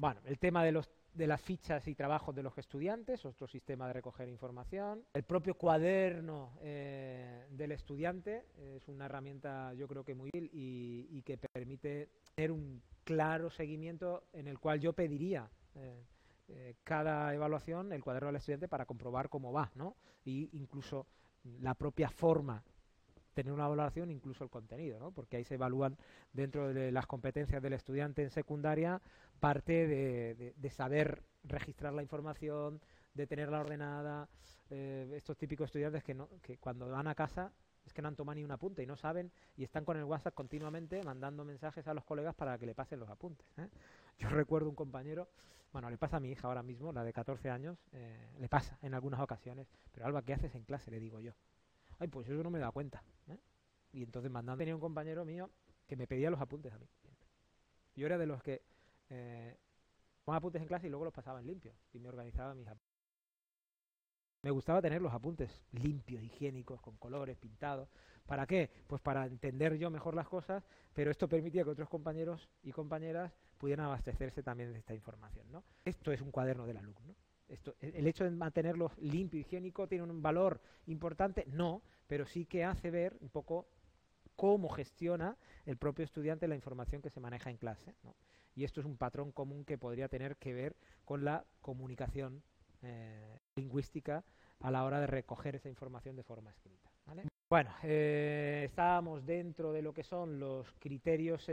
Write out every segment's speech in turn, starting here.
Bueno, el tema de los de las fichas y trabajos de los estudiantes, otro sistema de recoger información. El propio cuaderno eh, del estudiante es una herramienta yo creo que muy útil y, que permite tener un claro seguimiento en el cual yo pediría eh, eh, cada evaluación el cuaderno del estudiante para comprobar cómo va, ¿no? Y incluso la propia forma tener una evaluación, incluso el contenido, ¿no? porque ahí se evalúan dentro de las competencias del estudiante en secundaria parte de, saber registrar la información, de tenerla ordenada, eh, estos típicos estudiantes que, no, que cuando van a casa es que no han tomado ni un apunte y no saben y están con el WhatsApp continuamente mandando mensajes a los colegas para que le pasen los apuntes. ¿eh? Yo recuerdo un compañero, bueno, le pasa a mi hija ahora mismo, la de 14 años, eh, le pasa en algunas ocasiones, pero Alba, ¿qué haces en clase? Le digo yo ay, pues eso no me da cuenta. ¿eh? Y entonces mandando, tenía un compañero mío que me pedía los apuntes a mí. Yo era de los que eh, ponía apuntes en clase y luego los pasaba en limpio y me organizaba mis apuntes. Me gustaba tener los apuntes limpios, higiénicos, con colores, pintados. ¿Para qué? Pues para entender yo mejor las cosas, pero esto permitía que otros compañeros y compañeras pudieran abastecerse también de esta información. Esto es un cuaderno del alumno. El hecho de mantenerlo limpio y higiénico tiene un valor importante, no, pero sí que hace ver un poco cómo gestiona el propio estudiante la información que se maneja en clase. Y esto es un patrón común que podría tener que ver con la comunicación eh, lingüística a la hora de recoger esa información de forma escrita. Bueno, eh, estábamos dentro de lo que son los criterios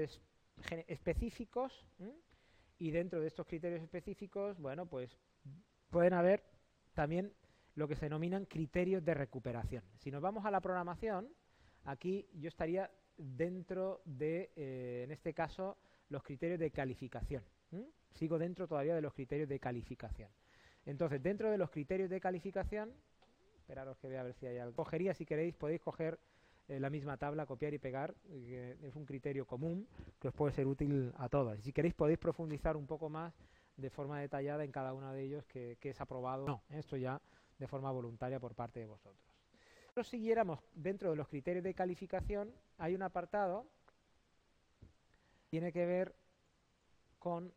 específicos y dentro de estos criterios específicos, bueno, pues pueden haber también lo que se denominan criterios de recuperación. Si nos vamos a la programación, aquí yo estaría dentro de, eh, en este caso, los criterios de calificación. Sigo dentro todavía de los criterios de calificación. Entonces, dentro de los criterios de calificación, esperaros que vea a ver si hay algo. Cogería, si queréis, podéis coger eh, la misma tabla, copiar y pegar, que es un criterio común que os puede ser útil a todos. Si queréis, podéis profundizar un poco más de forma detallada en cada uno de ellos que, es aprobado. No, esto ya de forma voluntaria por parte de vosotros. Si nosotros siguiéramos dentro de los criterios de calificación, hay un apartado que tiene que ver con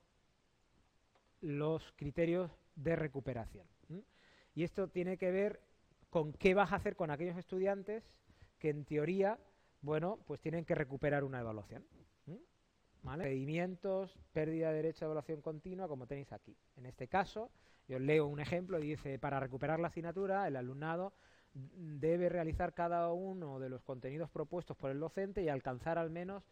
los criterios de recuperación. Y esto tiene que ver con qué vas a hacer con aquellos estudiantes que en teoría, bueno, pues tienen que recuperar una evaluación. ¿Vale? pérdida de derecho a evaluación continua, como tenéis aquí. En este caso, yo leo un ejemplo y dice, para recuperar la asignatura, el alumnado debe realizar cada uno de los contenidos propuestos por el docente y alcanzar al menos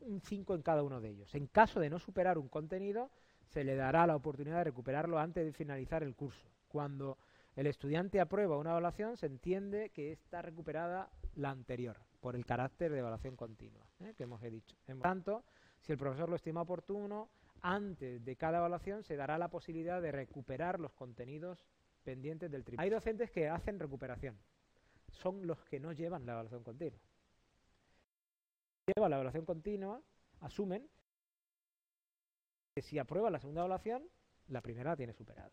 un 5 en cada uno de ellos. En caso de no superar un contenido, se le dará la oportunidad de recuperarlo antes de finalizar el curso. Cuando el estudiante aprueba una evaluación, se entiende que está recuperada la anterior, por el carácter de evaluación continua, ¿eh? que hemos dicho. En tanto, si el profesor lo estima oportuno, antes de cada evaluación se dará la posibilidad de recuperar los contenidos pendientes del tribunal. Hay docentes que hacen recuperación, son los que no llevan la evaluación continua. Llevan la evaluación continua, asumen que si aprueba la segunda evaluación, la primera la tiene superada.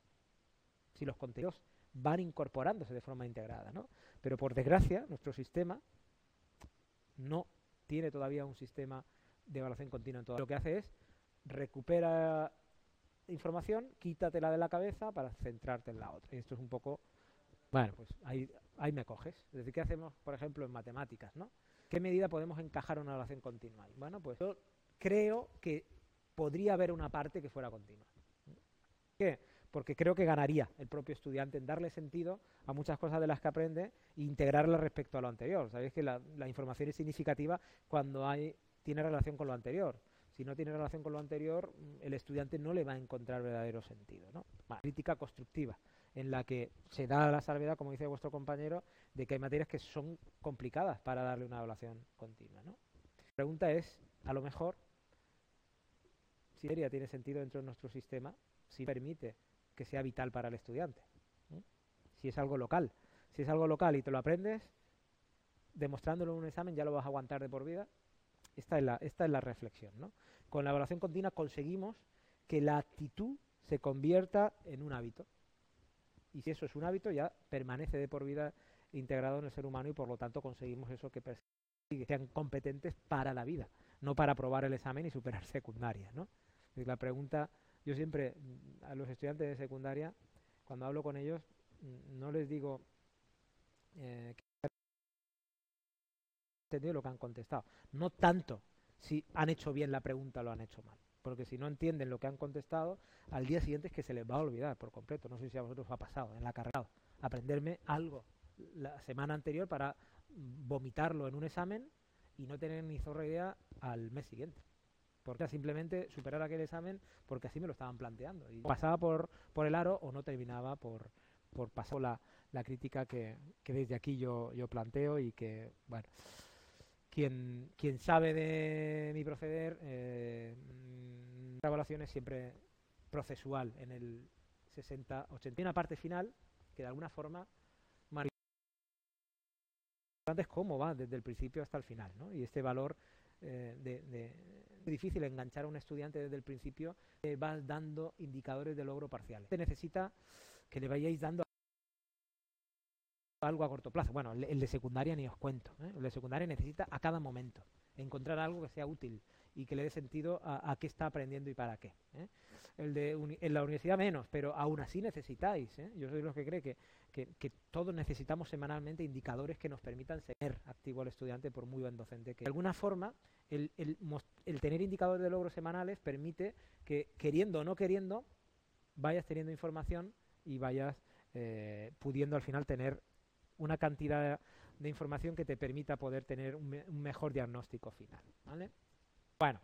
Si los contenidos van incorporándose de forma integrada, ¿no? Pero por desgracia, nuestro sistema no tiene todavía un sistema de evaluación continua en todo. Lo que hace es recupera información, quítatela de la cabeza para centrarte en la otra. Y esto es un poco, bueno, pues ahí, ahí me coges. Es decir, ¿qué hacemos, por ejemplo, en matemáticas, no? ¿Qué medida podemos encajar una evaluación continua? Bueno, pues yo creo que podría haber una parte que fuera continua. ¿Qué? Porque creo que ganaría el propio estudiante en darle sentido a muchas cosas de las que aprende e integrarlas respecto a lo anterior. Sabéis que la, la información es significativa cuando hay tiene relación con lo anterior. Si no tiene relación con lo anterior, el estudiante no le va a encontrar verdadero sentido. ¿no? crítica constructiva, en la que se da la salvedad, como dice vuestro compañero, de que hay materias que son complicadas para darle una evaluación continua. ¿no? La pregunta es, a lo mejor, si materia tiene sentido dentro de nuestro sistema, si permite que sea vital para el estudiante. Si es algo local. Si es algo local y te lo aprendes, demostrándolo en un examen ya lo vas a aguantar de por vida esta es la, esta es la reflexión. ¿no? Con la evaluación continua conseguimos que la actitud se convierta en un hábito. Y si eso es un hábito, ya permanece de por vida integrado en el ser humano y por lo tanto conseguimos eso que, sean competentes para la vida, no para aprobar el examen y superar secundaria. ¿no? la pregunta Yo siempre, mm, a los estudiantes de secundaria, cuando hablo con ellos, mm, no les digo eh, entendido lo que han contestado. No tanto si han hecho bien la pregunta o lo han hecho mal. Porque si no entienden lo que han contestado, al día siguiente es que se les va a olvidar por completo. No sé si a vosotros os ha pasado en la carrera. Aprenderme algo la semana anterior para vomitarlo en un examen y no tener ni zorra idea al mes siguiente. Porque simplemente superar aquel examen porque así me lo estaban planteando. Y pasaba por, por el aro o no terminaba por, por pasar la, la crítica que, que, desde aquí yo, yo planteo y que, bueno, quien, quien sabe de mi proceder, eh, la evaluación es siempre procesual en el 60, 80. Y una parte final que de alguna forma es cómo va desde el principio hasta el final, ¿no? Y este valor eh, de, de, difícil enganchar a un estudiante desde el principio, eh, vas dando indicadores de logro parciales. Se necesita que le vayáis dando algo a corto plazo. Bueno, el, de secundaria ni os cuento. ¿eh? El de secundaria necesita a cada momento encontrar algo que sea útil y que le dé sentido a, qué está aprendiendo y para qué. ¿eh? El de en la universidad menos, pero aún así necesitáis. ¿eh? Yo soy de los que cree que, que, todos necesitamos semanalmente indicadores que nos permitan ser activo al estudiante por muy buen docente que. De alguna forma, el, el, tener indicadores de logros semanales permite que, queriendo o no queriendo, vayas teniendo información y vayas pudiendo al final tener una cantidad de información que te permita poder tener un, me un mejor diagnóstico final. ¿vale? Bueno,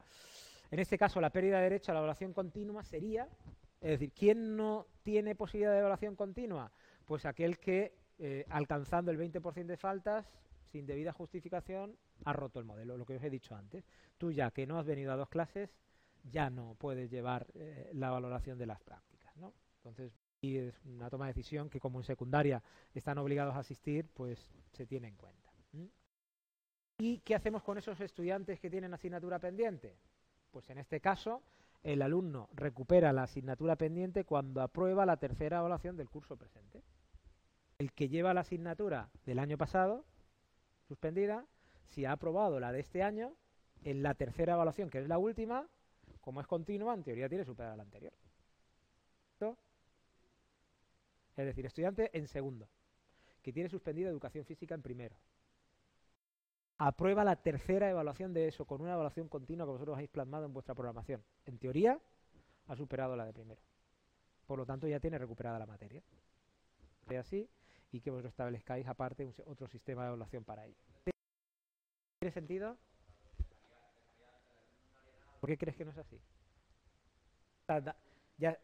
en este caso la pérdida de derecho a la evaluación continua sería, es decir, ¿quién no tiene posibilidad de evaluación continua? Pues aquel que, eh, alcanzando el 20% de faltas, sin debida justificación, ha roto el modelo, lo que os he dicho antes. Tú ya que no has venido a dos clases, ya no puedes llevar eh, la valoración de las prácticas, ¿no? Entonces, y es una toma de decisión que como en secundaria están obligados a asistir, pues se tiene en cuenta. ¿Mm? ¿Y qué hacemos con esos estudiantes que tienen asignatura pendiente? Pues en este caso, el alumno recupera la asignatura pendiente cuando aprueba la tercera evaluación del curso presente. El que lleva la asignatura del año pasado, suspendida, si ha aprobado la de este año, en la tercera evaluación, que es la última, como es continua, en teoría tiene superada la anterior. Es decir, estudiante en segundo, que tiene suspendida educación física en primero. Aprueba la tercera evaluación de eso con una evaluación continua que vosotros habéis plasmado en vuestra programación. En teoría, ha superado la de primero. Por lo tanto, ya tiene recuperada la materia. Es así, y que vosotros establezcáis aparte un, otro sistema de evaluación para ello. ¿Tiene sentido? ¿Por qué crees que no es así? Ya,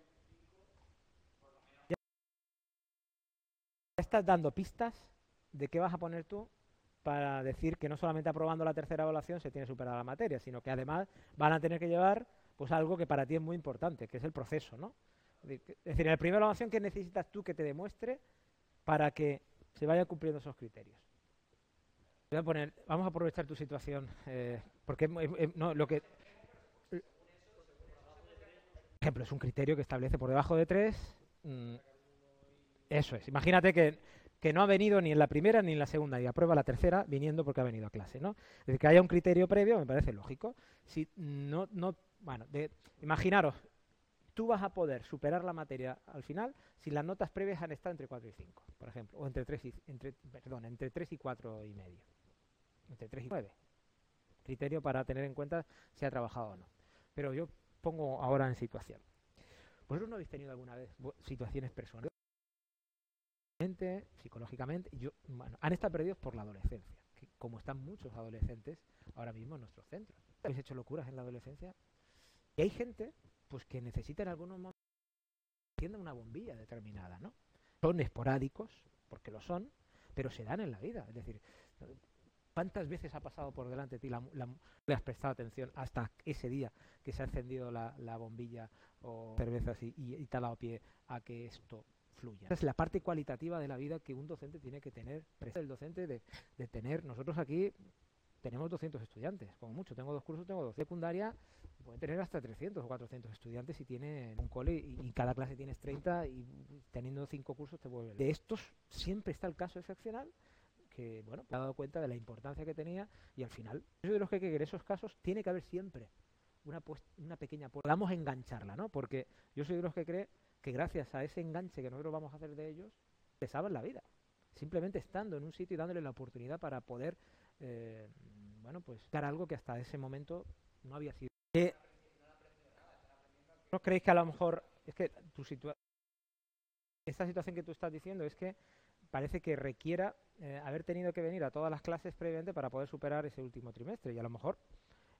estás dando pistas de qué vas a poner tú para decir que no solamente aprobando la tercera evaluación se tiene superada la materia, sino que además van a tener que llevar pues algo que para ti es muy importante, que es el proceso, ¿no? Es decir, en la primera evaluación, ¿qué necesitas tú que te demuestre para que se vayan cumpliendo esos criterios? Vamos a aprovechar tu situación, eh, porque no, lo que... Por ejemplo, es un criterio que establece por debajo de 3, mmm, eso es. Imagínate que, que, no ha venido ni en la primera ni en la segunda y aprueba la tercera viniendo porque ha venido a clase, ¿no? Es decir, que haya un criterio previo me parece lógico. Si no, no, bueno, de, imaginaros, tú vas a poder superar la materia al final si las notas previas han estado entre 4 y 5, por ejemplo, o entre 3 y, entre, perdón, entre 3 y 4 y medio, entre 3 y 9. Criterio para tener en cuenta si ha trabajado o no. Pero yo pongo ahora en situación. ¿Vosotros no habéis tenido alguna vez situaciones personales? Psicológicamente, yo, han estado perdidos por la adolescencia, que como están muchos adolescentes ahora mismo en nuestros centros. ¿Habéis hecho locuras en la adolescencia? Y hay gente pues que necesita en algunos momentos una bombilla determinada, ¿no? Son esporádicos, porque lo son, pero se dan en la vida. Es decir, ¿cuántas veces ha pasado por delante de ti, la, la, le has prestado atención hasta ese día que se ha encendido la, la bombilla o cervezas y, y, y te pie a que esto fluya. Es la parte cualitativa de la vida que un docente tiene que tener. El docente de, de tener, nosotros aquí tenemos 200 estudiantes, como mucho. Tengo dos cursos, tengo dos. Secundaria pueden tener hasta 300 o 400 estudiantes si tiene un cole y, cada clase tienes 30 y teniendo cinco cursos te vuelve. De estos siempre está el caso excepcional que, bueno, me ha dado cuenta de la importancia que tenía y al final, yo de los que hay que esos casos tiene que haber siempre una, una pequeña podamos engancharla, ¿no? Porque yo soy de los que cree que gracias a ese enganche que nosotros vamos a hacer de ellos, les salvan la vida. Simplemente estando en un sitio y dándole la oportunidad para poder, eh, bueno, pues dar algo que hasta ese momento no había sido. ¿No creéis que a lo mejor es que tu situación, esta situación que tú estás diciendo es que parece que requiera eh, haber tenido que venir a todas las clases previamente para poder superar ese último trimestre y a lo mejor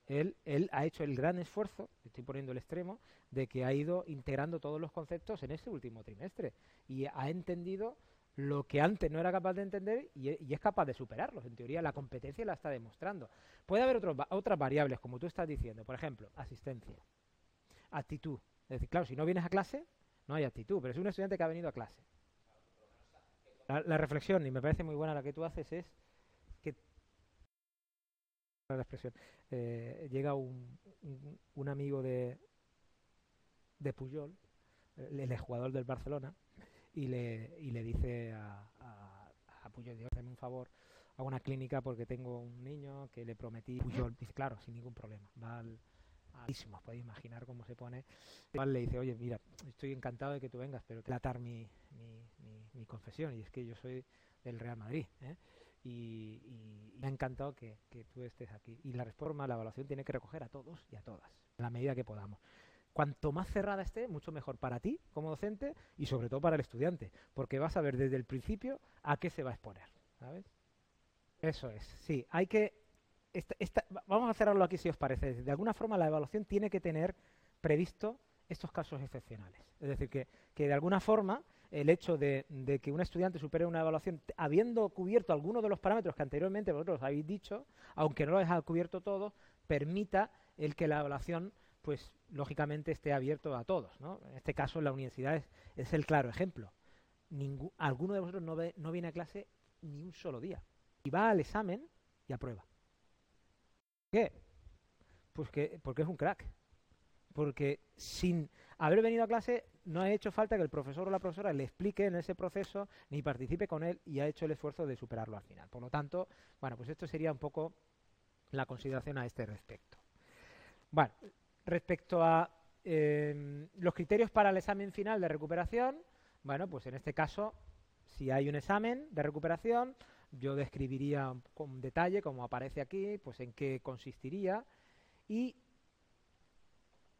él, ha hecho el gran esfuerzo, estoy poniendo el extremo, de que ha ido integrando todos los conceptos en ese último trimestre y ha entendido lo que antes no era capaz de entender y, e, es capaz de superarlos. En teoría, la competencia la está demostrando. Puede haber otras variables, como tú estás diciendo, por ejemplo, asistencia, actitud. Es decir, claro, si no vienes a clase, no hay actitud, pero es un estudiante que ha venido a clase. La, reflexión, y me parece muy buena la que tú haces, es la expresión, eh, llega un, amigo de, de Puyol, el, jugador del Barcelona, y le, y le dice a, a, Puyol, hazme un favor, a una clínica porque tengo un niño que le prometí. Puyol dice, claro, sin ningún problema. Va al, podéis imaginar cómo se pone. Le dice, oye, mira, estoy encantado de que tú vengas, pero te tratar mi, mi, mi, confesión, y es que yo soy del Real Madrid, ¿eh? Y, me ha encantado que, que, tú estés aquí. Y la reforma, la evaluación tiene que recoger a todos y a todas, en la medida que podamos. Cuanto más cerrada esté, mucho mejor para ti como docente y sobre todo para el estudiante, porque vas a ver desde el principio a qué se va a exponer, ¿sabes? Eso es, sí, hay que vamos a cerrarlo aquí si os parece. De alguna forma la evaluación tiene que tener previsto estos casos excepcionales. Es decir, que, de alguna forma el hecho de, que un estudiante supere una evaluación habiendo cubierto algunos de los parámetros que anteriormente vosotros habéis dicho, aunque no lo haya cubierto todo, permita el que la evaluación pues lógicamente esté abierto a todos. En este caso la universidad es, el claro ejemplo. alguno de vosotros no, no viene a clase ni un solo día. Y va al examen y aprueba qué? Pues que, porque es un crack. Porque sin haber venido a clase no ha hecho falta que el profesor o la profesora le explique en ese proceso ni participe con él y ha hecho el esfuerzo de superarlo al final. Por lo tanto, bueno, pues esto sería un poco la consideración a este respecto. Bueno, respecto a em, los criterios para el examen final de recuperación, bueno, pues en este caso, si hay un examen de recuperación, yo describiría con detalle, como aparece aquí, pues en qué consistiría. Y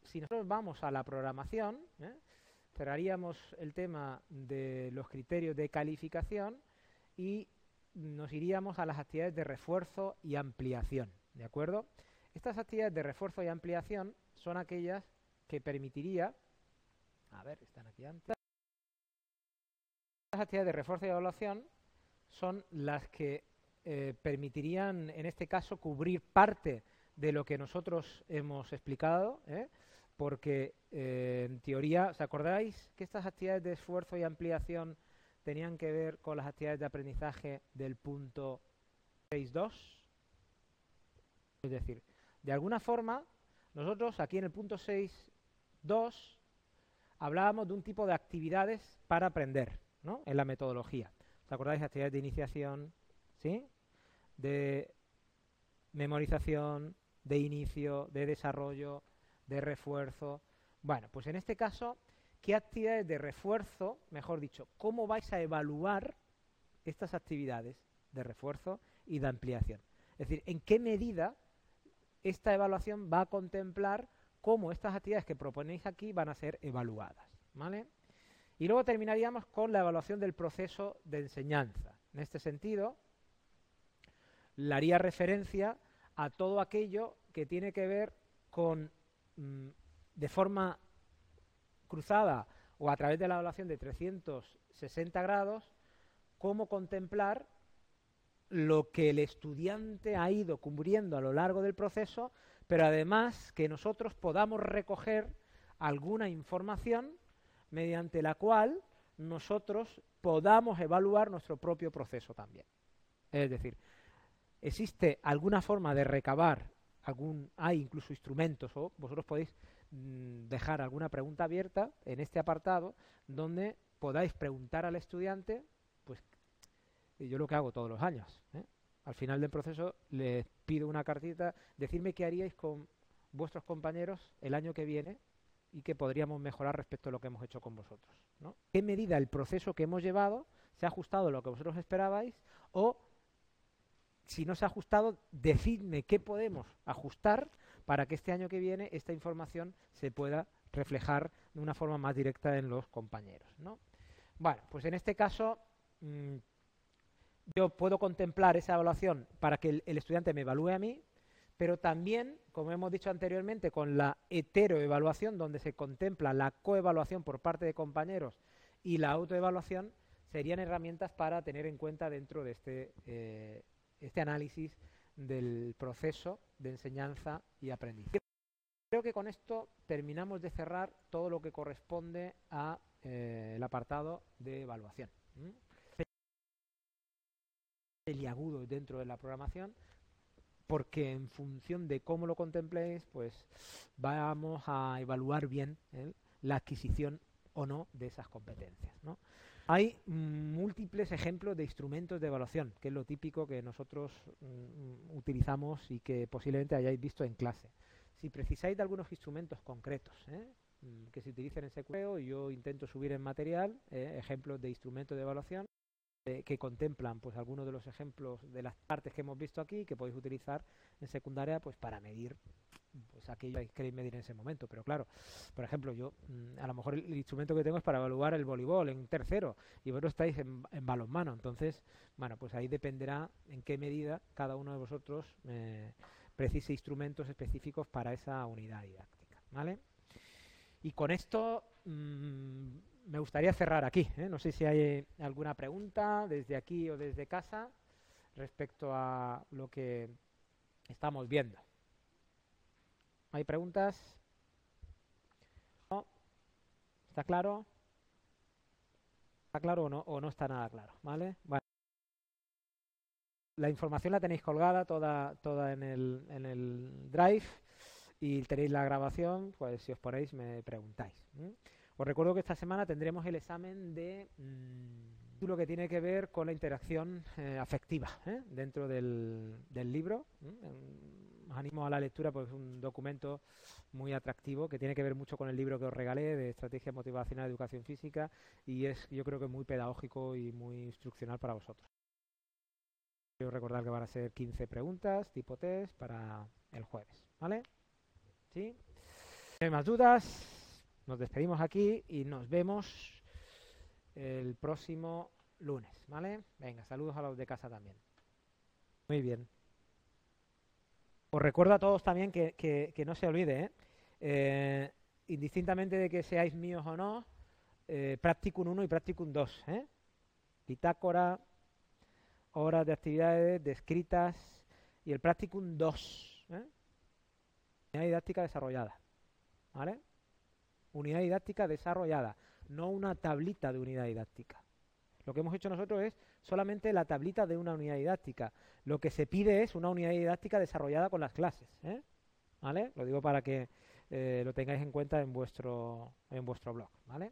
si nosotros vamos a la programación, ¿eh? cerraríamos el tema de los criterios de calificación y nos iríamos a las actividades de refuerzo y ampliación. ¿De acuerdo? Estas actividades de refuerzo y ampliación son aquellas que permitiría, a ver, están aquí antes, estas actividades de refuerzo y evaluación son las que eh, permitirían, en este caso, cubrir parte de lo que nosotros hemos explicado, ¿eh? Porque eh, en teoría, ¿os acordáis que estas actividades de esfuerzo y ampliación tenían que ver con las actividades de aprendizaje del punto 6.2? Es decir, de alguna forma, nosotros aquí en el punto 6.2 hablábamos de un tipo de actividades para aprender, ¿no? En la metodología. ¿Os acordáis? Actividades de iniciación, ¿sí? De memorización, de inicio, de desarrollo, de refuerzo. Bueno, pues en este caso, ¿qué actividades de refuerzo, mejor dicho, cómo vais a evaluar estas actividades de refuerzo y de ampliación? Es decir, ¿en qué medida esta evaluación va a contemplar cómo estas actividades que proponéis aquí van a ser evaluadas? ¿Vale? Y luego terminaríamos con la evaluación del proceso de enseñanza. En este sentido, le haría referencia a todo aquello que tiene que ver con, mm, de forma cruzada o a través de la evaluación de 360 grados, cómo contemplar lo que el estudiante ha ido cubriendo a lo largo del proceso, pero además que nosotros podamos recoger alguna información mediante la cual nosotros podamos evaluar nuestro propio proceso también. Es decir, existe alguna forma de recabar algún hay incluso instrumentos o vosotros podéis mm, dejar alguna pregunta abierta en este apartado donde podáis preguntar al estudiante pues yo lo que hago todos los años ¿eh? al final del proceso les pido una cartita decirme qué haríais con vuestros compañeros el año que viene y que podríamos mejorar respecto a lo que hemos hecho con vosotros. ¿Qué medida el proceso que hemos llevado se ha ajustado a lo que vosotros esperabais o si no se ha ajustado, decidme qué podemos ajustar para que este año que viene esta información se pueda reflejar de una forma más directa en los compañeros. ¿no? Bueno, pues en este caso mm, yo puedo contemplar esa evaluación para que el, estudiante me evalúe a mí, pero también, como hemos dicho anteriormente, con la heteroevaluación, donde se contempla la coevaluación por parte de compañeros y la autoevaluación, serían herramientas para tener en cuenta dentro de este, eh, este análisis del proceso de enseñanza y aprendizaje. Creo que con esto terminamos de cerrar todo lo que corresponde al eh, apartado de evaluación agudo dentro de la programación porque en función de cómo lo contempléis, pues vamos a evaluar bien ¿eh? la adquisición o no de esas competencias. Hay múltiples ejemplos de instrumentos de evaluación, que es lo típico que nosotros mm, utilizamos y que posiblemente hayáis visto en clase. Si precisáis de algunos instrumentos concretos ¿eh? mm, que se utilicen en secureo, yo intento subir en material ¿eh? ejemplos de instrumentos de evaluación eh, que contemplan pues algunos de los ejemplos de las partes que hemos visto aquí que podéis utilizar en secundaria pues para medir pues aquello que queréis medir en ese momento pero claro por ejemplo yo mm, a lo mejor el, instrumento que tengo es para evaluar el voleibol en tercero y vosotros estáis en, balonmano entonces bueno pues ahí dependerá en qué medida cada uno de vosotros eh, precise instrumentos específicos para esa unidad didáctica vale y con esto mmm, me gustaría cerrar aquí. ¿eh? No sé si hay alguna pregunta desde aquí o desde casa respecto a lo que estamos viendo. ¿Hay preguntas? ¿Está claro? ¿Está claro o no, o no está nada claro? ¿Vale? La información la tenéis colgada toda, toda en, el, en el Drive y tenéis la grabación, pues si os ponéis me preguntáis. Os recuerdo que esta semana tendremos el examen de mm, lo que tiene que ver con la interacción eh, afectiva ¿eh? dentro del, libro. Animo a la lectura porque es un documento muy atractivo que tiene que ver mucho con el libro que os regalé de Estrategia Motivacional de Educación Física y es yo creo que muy pedagógico y muy instruccional para vosotros. Quiero recordar que van a ser 15 preguntas tipo test para el jueves. ¿Vale? ¿Sí? ¿No hay más dudas? Nos despedimos aquí y nos vemos el próximo lunes, ¿vale? Venga, saludos a los de casa también. Muy bien. Os recuerdo a todos también que, no se olvide, ¿eh? ¿eh? indistintamente de que seáis míos o no, eh, Practicum 1 y Practicum 2, ¿eh? Bitácora, horas de actividades descritas y el Practicum 2, ¿eh? Unidad didáctica desarrollada, ¿vale? unidad didáctica desarrollada, no una tablita de unidad didáctica. Lo que hemos hecho nosotros es solamente la tablita de una unidad didáctica. Lo que se pide es una unidad didáctica desarrollada con las clases. ¿eh? ¿Vale? Lo digo para que eh, lo tengáis en cuenta en vuestro, en vuestro blog. ¿Vale?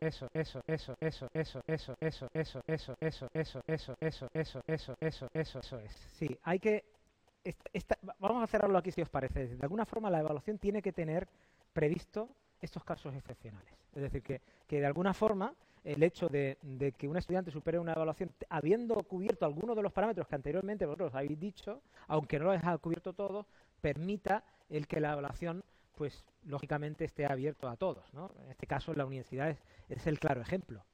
eso, eso, eso, eso, eso, eso, eso, eso, eso, eso, eso, eso, eso, eso, eso, eso es. Sí, hay que vamos a cerrarlo aquí si os parece. De alguna forma la evaluación tiene que tener previsto estos casos excepcionales. Es decir, que, que de alguna forma el hecho de, de, que un estudiante supere una evaluación habiendo cubierto algunos de los parámetros que anteriormente vosotros habéis dicho, aunque no lo hayáis cubierto todo, permita el que la evaluación pues lógicamente esté abierto a todos. ¿no? En este caso, la universidad es, el claro ejemplo.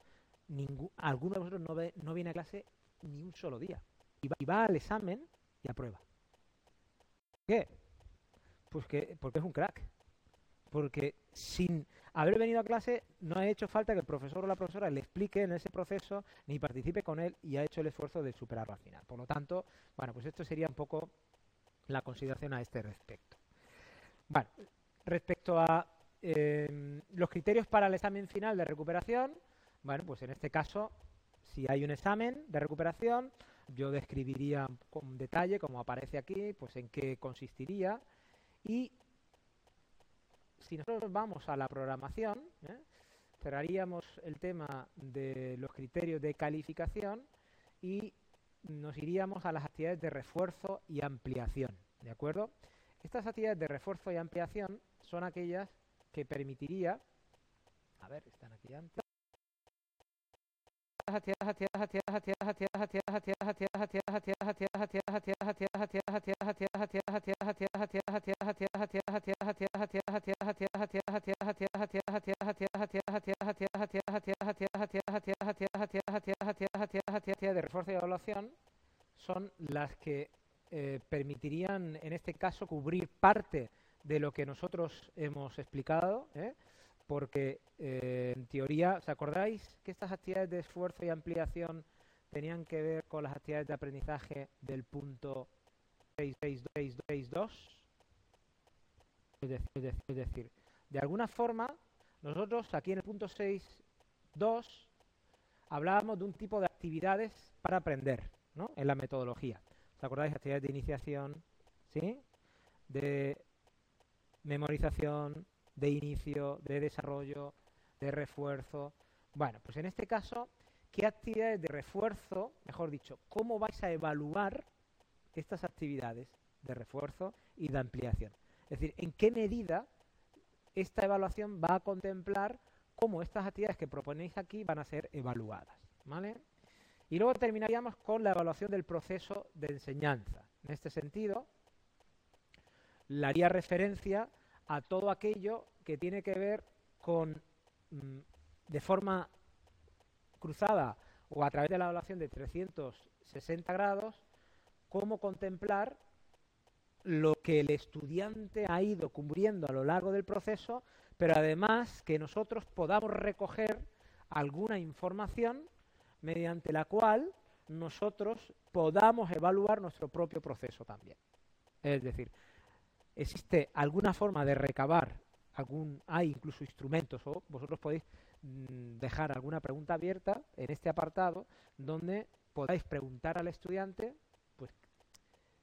Ningún, alguno de vosotros no, ve, no viene a clase ni un solo día. Y va, al examen y aprueba. ¿Por qué? Pues que, porque es un crack. Porque sin haber venido a clase no ha hecho falta que el profesor o la profesora le explique en ese proceso ni participe con él y ha hecho el esfuerzo de superarlo al final. Por lo tanto, bueno, pues esto sería un poco la consideración a este respecto. Respecto a eh, los criterios para el examen final de recuperación, bueno, pues en este caso, si hay un examen de recuperación, yo describiría con detalle, como aparece aquí, pues en qué consistiría y si nosotros vamos a la programación, ¿eh? cerraríamos el tema de los criterios de calificación y nos iríamos a las actividades de refuerzo y ampliación, ¿de acuerdo? Estas actividades de refuerzo y ampliación son aquellas que permitiría, a ver, están aquí antes, de refuerzo y evaluación son las que eh, permitirían, en este caso, cubrir parte de lo que nosotros hemos explicado, ¿eh? porque eh, en teoría, ¿os acordáis que estas actividades de esfuerzo y ampliación tenían que ver con las actividades de aprendizaje del punto 6.2? Es decir, es decir, de alguna forma, nosotros aquí en el punto 6.2 hablábamos de un tipo de actividades para aprender ¿no? en la metodología. ¿Os acordáis? Actividades de iniciación, ¿sí? de memorización, de inicio, de desarrollo, de refuerzo. Bueno, pues en este caso, ¿qué actividades de refuerzo, mejor dicho, cómo vais a evaluar estas actividades de refuerzo y de ampliación? Es decir, ¿en qué medida esta evaluación va a contemplar cómo estas actividades que proponéis aquí van a ser evaluadas? ¿Vale? Y luego terminaríamos con la evaluación del proceso de enseñanza. En este sentido, le haría referencia a todo aquello que tiene que ver con, mm, de forma cruzada o a través de la evaluación de 360 grados, cómo contemplar lo que el estudiante ha ido cubriendo a lo largo del proceso, pero además que nosotros podamos recoger alguna información mediante la cual nosotros podamos evaluar nuestro propio proceso también. Es decir, existe alguna forma de recabar algún hay incluso instrumentos o vosotros podéis mm, dejar alguna pregunta abierta en este apartado donde podáis preguntar al estudiante pues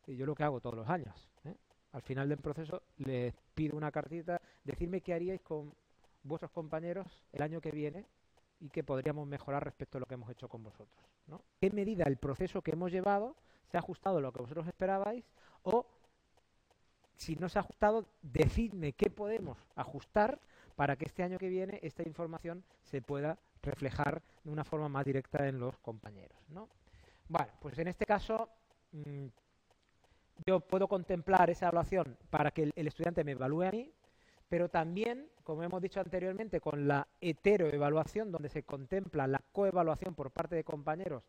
yo lo que hago todos los años ¿eh? al final del proceso les pido una cartita decirme qué haríais con vuestros compañeros el año que viene y que podríamos mejorar respecto a lo que hemos hecho con vosotros ¿no? qué medida el proceso que hemos llevado se ha ajustado a lo que vosotros esperabais o si no se ha ajustado, decidme qué podemos ajustar para que este año que viene esta información se pueda reflejar de una forma más directa en los compañeros. ¿no? Bueno, pues en este caso mm, yo puedo contemplar esa evaluación para que el, estudiante me evalúe a mí, pero también, como hemos dicho anteriormente, con la heteroevaluación, donde se contempla la coevaluación por parte de compañeros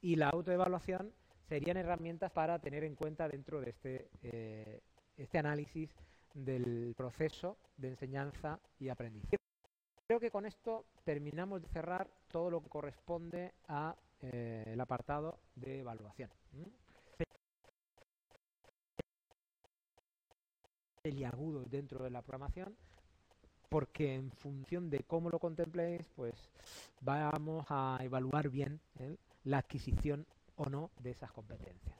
y la autoevaluación, serían herramientas para tener en cuenta dentro de este eh, este análisis del proceso de enseñanza y aprendizaje. Creo que con esto terminamos de cerrar todo lo que corresponde a eh, el apartado de evaluación. El agudo dentro de la programación, porque en función de cómo lo contempléis, pues vamos a evaluar bien ¿eh? la adquisición o no de esas competencias.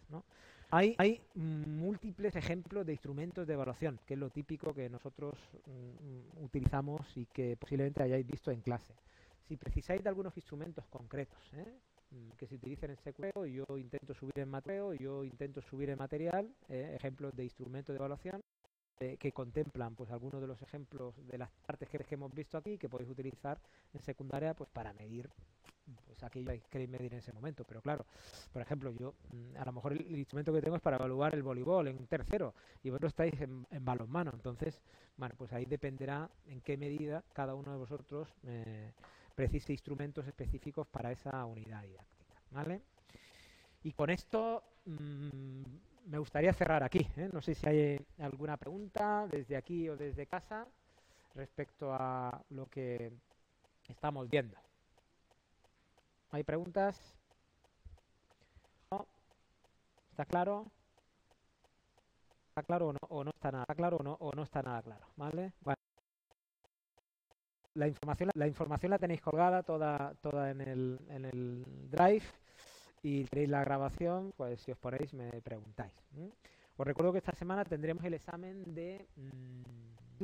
Hay, múltiples ejemplos de instrumentos de evaluación, que es lo típico que nosotros mm, utilizamos y que posiblemente hayáis visto en clase. Si precisáis de algunos instrumentos concretos ¿eh? mm, que se utilicen en SQL, yo intento subir en Mateo, yo intento subir en material, ¿eh? ejemplos de instrumentos de evaluación eh, que contemplan pues algunos de los ejemplos de las partes que, que hemos visto aquí que podéis utilizar en secundaria pues para medir pues aquello que queréis medir en ese momento. Pero claro, por ejemplo, yo mm, a lo mejor el, instrumento que tengo es para evaluar el voleibol en tercero y vosotros estáis en, balonmano. Entonces, bueno, pues ahí dependerá en qué medida cada uno de vosotros eh, precise instrumentos específicos para esa unidad didáctica. ¿Vale? Y con esto mm, me gustaría cerrar aquí. ¿eh? No sé si hay alguna pregunta desde aquí o desde casa respecto a lo que estamos viendo. ¿Hay preguntas? ¿Está claro? ¿Está claro o no, o no está nada claro o no, o no está nada claro? ¿Vale? Bueno. La información, la información la tenéis colgada toda, toda en, el, en el Drive y tenéis la grabación, pues si os ponéis me preguntáis. Os recuerdo que esta semana tendremos el examen de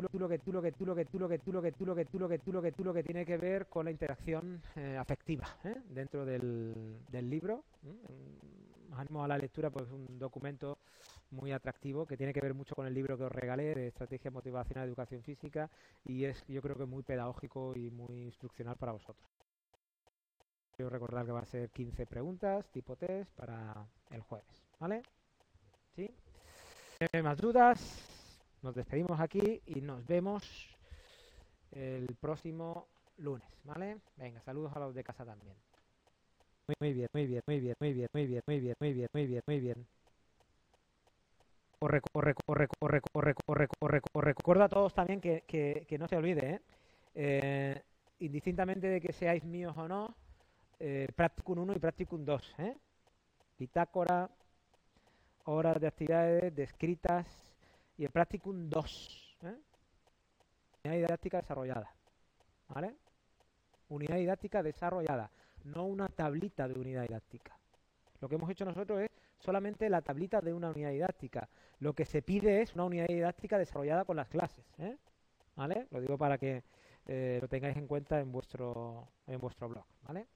tú lo, que tú lo que tú lo que tú lo que tú lo que tú lo que tú lo que tú lo que tú lo que tiene que ver con la interacción afectiva dentro del, del libro. Ánimo a la lectura, pues es un documento muy atractivo que tiene que ver mucho con el libro que os regalé de Estrategia Motivacional de Educación Física y es yo creo que muy pedagógico y muy instruccional para vosotros. Quiero recordar que va a ser 15 preguntas tipo test para el jueves, ¿vale? ¿Sí? Más dudas, nos despedimos aquí y nos vemos el próximo lunes, ¿vale? Venga, saludos a los de casa también. Muy, bien, muy bien, muy bien, muy bien, muy bien, muy bien, muy bien, muy bien, muy bien. Os, recuerdo a todos también que, que, no se olvide, ¿eh? ¿eh? indistintamente de que seáis míos o no, eh, Practicum 1 y Practicum 2. ¿eh? Bitácora, horas de actividades descritas y el Practicum 2. ¿eh? Unidad didáctica desarrollada. ¿Vale? Unidad didáctica desarrollada, no una tablita de unidad didáctica. Lo que hemos hecho nosotros es solamente la tablita de una unidad didáctica. Lo que se pide es una unidad didáctica desarrollada con las clases. ¿eh? ¿Vale? Lo digo para que eh, lo tengáis en cuenta en vuestro, en vuestro blog. ¿Vale?